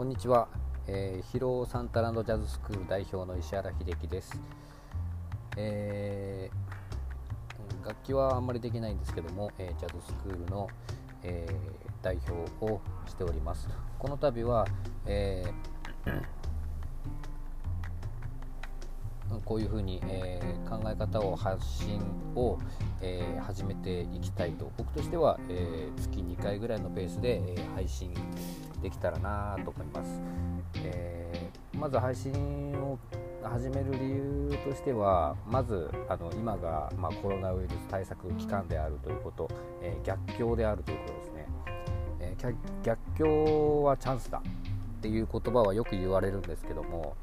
こんにちは、えー、広尾サンタランドジャズスクール代表の石原秀樹です、えー、楽器はあんまりできないんですけども、えー、ジャズスクールの、え代表をしております。この度は、えこういうふうに、えー、考え方を発信を、えー、始めていきたいと。僕としては、えー、月2回ぐらいのペースで、え配信できたらなと思います、えまず配信を始める理由としてはまずあの今が、まあ、コロナウイルス対策期間であるということ、え逆境であるということですね、え逆境はチャンスだっていう言葉はよく言われるんですけども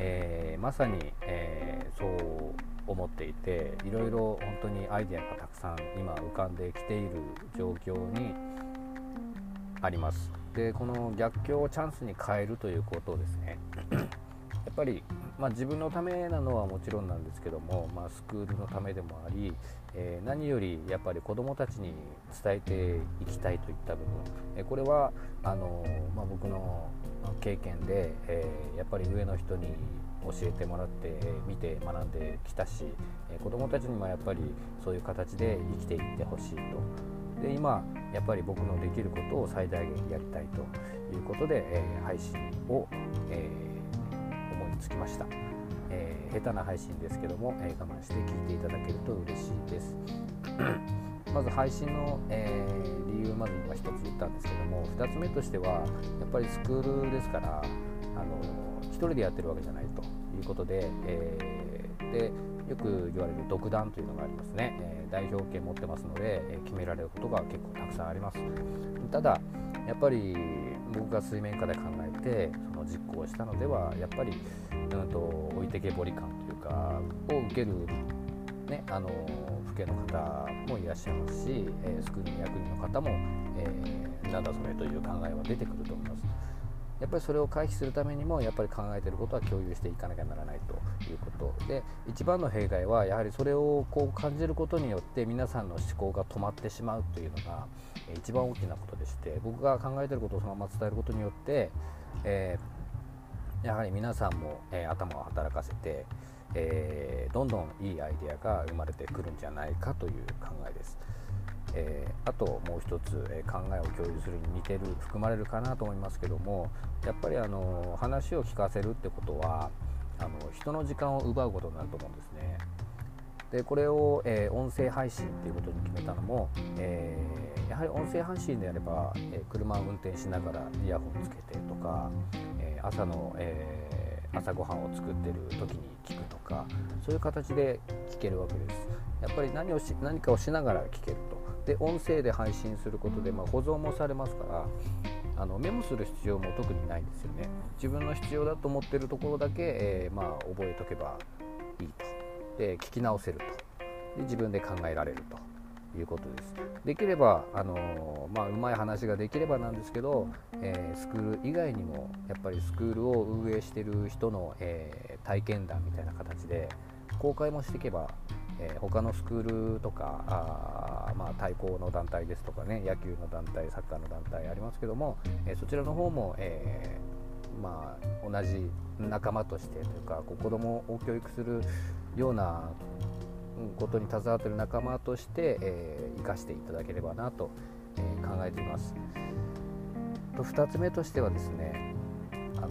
えー、まさに、えー、そう思っていていろいろ本当にアイデアがたくさん今浮かんできている状況にあります。でこの逆境をチャンスに変えるということをですねやっぱり、まあ、自分のためなのはもちろんなんですけども、まあ、スクールのためでもあり、えー、何よりやっぱり子どもたちに伝えていきたいといった部分、えこれはあの、まあ、僕の経験で、え、やっぱり上の人に教えてもらって見て学んできたし、え、子どもたちにもやっぱりそういう形で生きていってほしいと。で今やっぱり僕のできることを最大限やりたいということで、えー、配信を、えー、つきました、えー、下手な配信ですけども、え我慢して聞いていただけると嬉しいです。まず配信の、えー、理由まず今一つ言ったんですけども2つ目としてはやっぱりスクールですからあの1人でやってるわけじゃないということで,、えー、でよく言われる独断というのがありますね、えー、代表権持ってますので、え決められることが結構たくさんあります。ただやっぱり僕が水面下で考えてその実行したのではやっぱり、うんと、置いてけぼり感というかを受けるねあの父兄の方もいらっしゃいますし、えー、スクールの役員の方も、えー、なんだそれという考えは出てくると思います。やっぱりそれを回避するためにもやっぱり考えていることは共有していかなきゃならないということで一番の弊害はやはりそれをこう感じることによって皆さんの思考が止まってしまうというのが一番大きなことでして僕が考えていることをそのまま伝えることによって、えー、やはり皆さんも、えー、頭を働かせて、えー、どんどんいいアイデアが生まれてくるんじゃないかという考えです。えー、あともう一つ、えー、考えを共有するに似てる含まれるかなと思いますけどもやっぱりあの話を聞かせるってことはあの人の時間を奪うことになると思うんですね。でこれを、えー、音声配信っていうことに決めたのも、えー、やはり音声配信であれば、え、車を運転しながらイヤホンつけてとか、え朝の、え朝ごはんを作ってる時に聞くとかそういう形で聞けるわけです。やっぱり何をし何かをしながら聞けると。で音声で配信することで、まあ、保存もされますからあのメモする必要も特にないんですよね。自分の必要だと思ってるところだけ、えー、まあ、覚えとけばで聞き直せるとで自分で考えられるということです。できれば、あのまあ、うまい話ができればなんですけど、えー、スクール以外にもやっぱりスクールを運営してる人の、えー、体験談みたいな形で公開もしていけば、えー、他のスクールとかあ、まあ、対抗の団体ですとかね野球の団体サッカーの団体ありますけども、えそちらの方も、えまあ、同じ仲間としてというか子どもを教育するようなことに携わっている仲間として、えー、生かしていただければなと、えー、考えています。と2つ目としてはですね、あのー、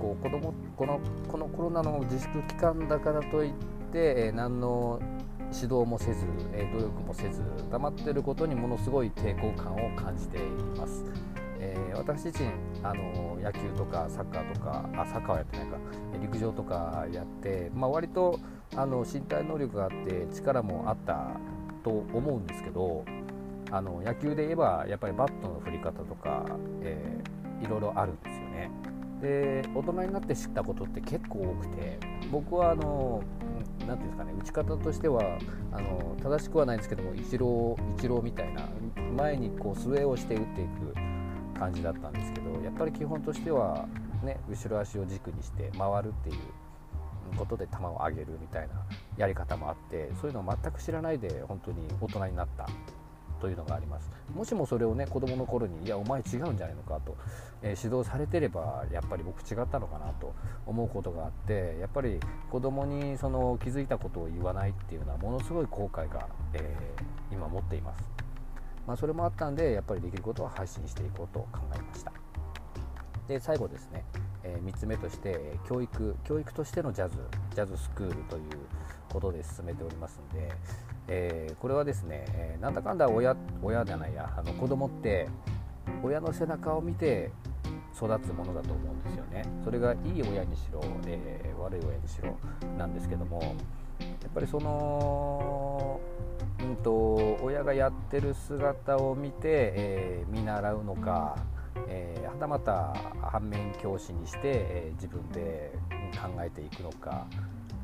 こう子供このこのコロナの自粛期間だからといって、えー、何の指導もせず、えー、努力もせず黙っていることにものすごい抵抗感を感じています。えー、私自身あの野球とかサッカーとかあサッカーはやってないか陸上とかやって、まあ、割とあの身体能力があって力もあったと思うんですけどあの野球で言えばやっぱりバットの振り方とか、えー、いろいろあるんですよね。で大人になって知ったことって結構多くて僕はあの何ていうんですかね打ち方としてはあの正しくはないんですけどもイチローイチローみたいな前にこうスウェーをして打っていく感じだったんですけどやっぱり基本としてはね後ろ足を軸にして回るっていうことで球を上げるみたいなやり方もあってそういうのを全く知らないで本当に大人になったというのがあります。もしもそれをね子供の頃にいやお前違うんじゃないのかと、えー、指導されてればやっぱり僕違ったのかなと思うことがあってやっぱり子供にその気づいたことを言わないっていうのはものすごい後悔が、えー、今持っています、まあ、それもあったんでやっぱりできることは配信していこうと考えました。で最後ですね、えー、3つ目として教育教育としてのジャズジャズスクールということで進めておりますんで、えー、これはですね、え、なんだかんだ親親じゃないやあの子供って親の背中を見て育つものだと思うんですよね。それがいい親にしろ、えー、悪い親にしろなんですけどもやっぱりその、うんと、親がやってる姿を見て、えー、見習うのか、えー、はたまた反面教師にして、えー、自分で考えていくのか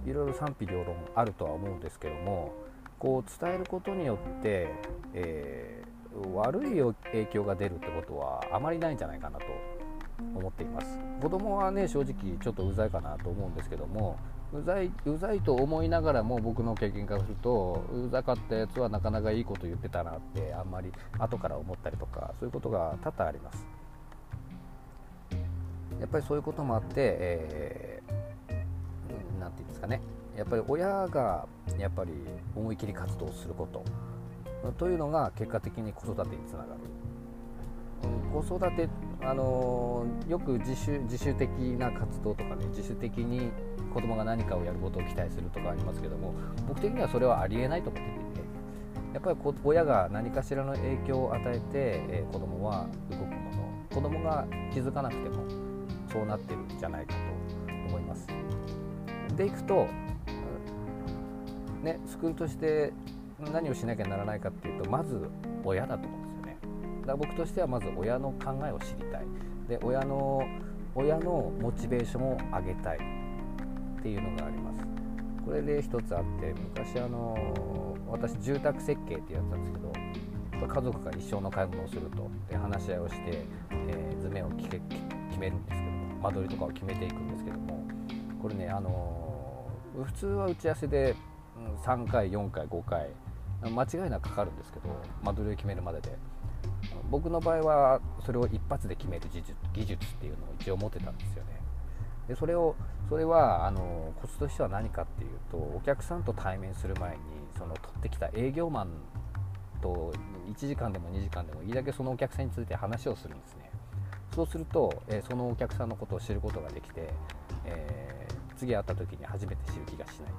いろいろ賛否両論あるとは思うんですけどもこう伝えることによって、え、悪い影響が出るってことはあまりないんじゃないかなと思っています。子供はね正直ちょっとうざいかなと思うんですけどもうざいうざいと思いながらも僕の経験からするとうざかったやつはなかなかいいこと言ってたなってあんまり後から思ったりとかそういうことが多々あります。やっぱりそういうこともあって、えー、ていうんですかね。やっぱり親がやっぱり思い切り活動すること。というのが結果的に子育てにつながる。子育てあのよく自主自主的な活動とかね自主的に子供が何かをやることを期待するとかありますけども僕的にはそれはありえないと思っててやっぱり親が何かしらの影響を与えて、えー、子供は動くもの子供が気づかなくてもそうなってるんじゃないかと思います。でいくとね、スクールとして何をしなきゃならないかっていうとまず親だと思うんから僕としてはまず親の考えを知りたい。で親の親のモチベーションを上げたいっていうのがあります。これで一つあって昔あの私住宅設計ってやったんですけど家族が一生の買い物をすると。で話し合いをして、えー、図面を決めるんですけど間取りとかを決めていくんですけどもこれねあの普通は打ち合わせで3回4回5回間違いなくかかるんですけど間取りを決めるまでで。僕の場合はそれを一発で決める技術技術っていうのを一応持ってたんですよね。でそれをそれはあのコツとしては何かっていうとお客さんと対面する前にその取ってきた営業マンと1時間でも2時間でもいいだけそのお客さんについて話をするんですね。そうすると、えそのお客さんのことを知ることができて、えー、次会った時に初めて知る気がしない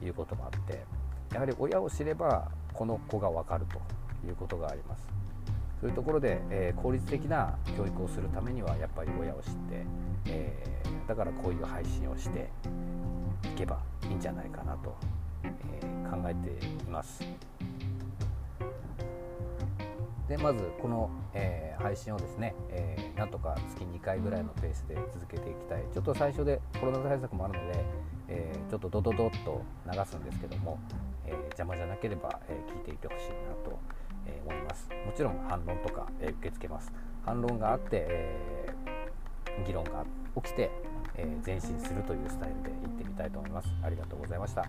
ということもあってやはり親を知ればこの子が分かるということがあります。そういうところで、えー、効率的な教育をするためにはやっぱり親を知って、えー、だからこういう配信をしていけばいいんじゃないかなと、えー、考えています。でまずこの、え配信をですね、えなんとか月2回ぐらいのペースで続けていきたい。ちょっと最初でコロナ対策もあるのでえー、ちょっとドドドッと流すんですけども、えー、邪魔じゃなければ、え聞いていてほしいなと、え思います。もちろん反論とか、え受け付けます。反論があって、え議論が起きて、え前進するというスタイルでいってみたいと思います。ありがとうございました。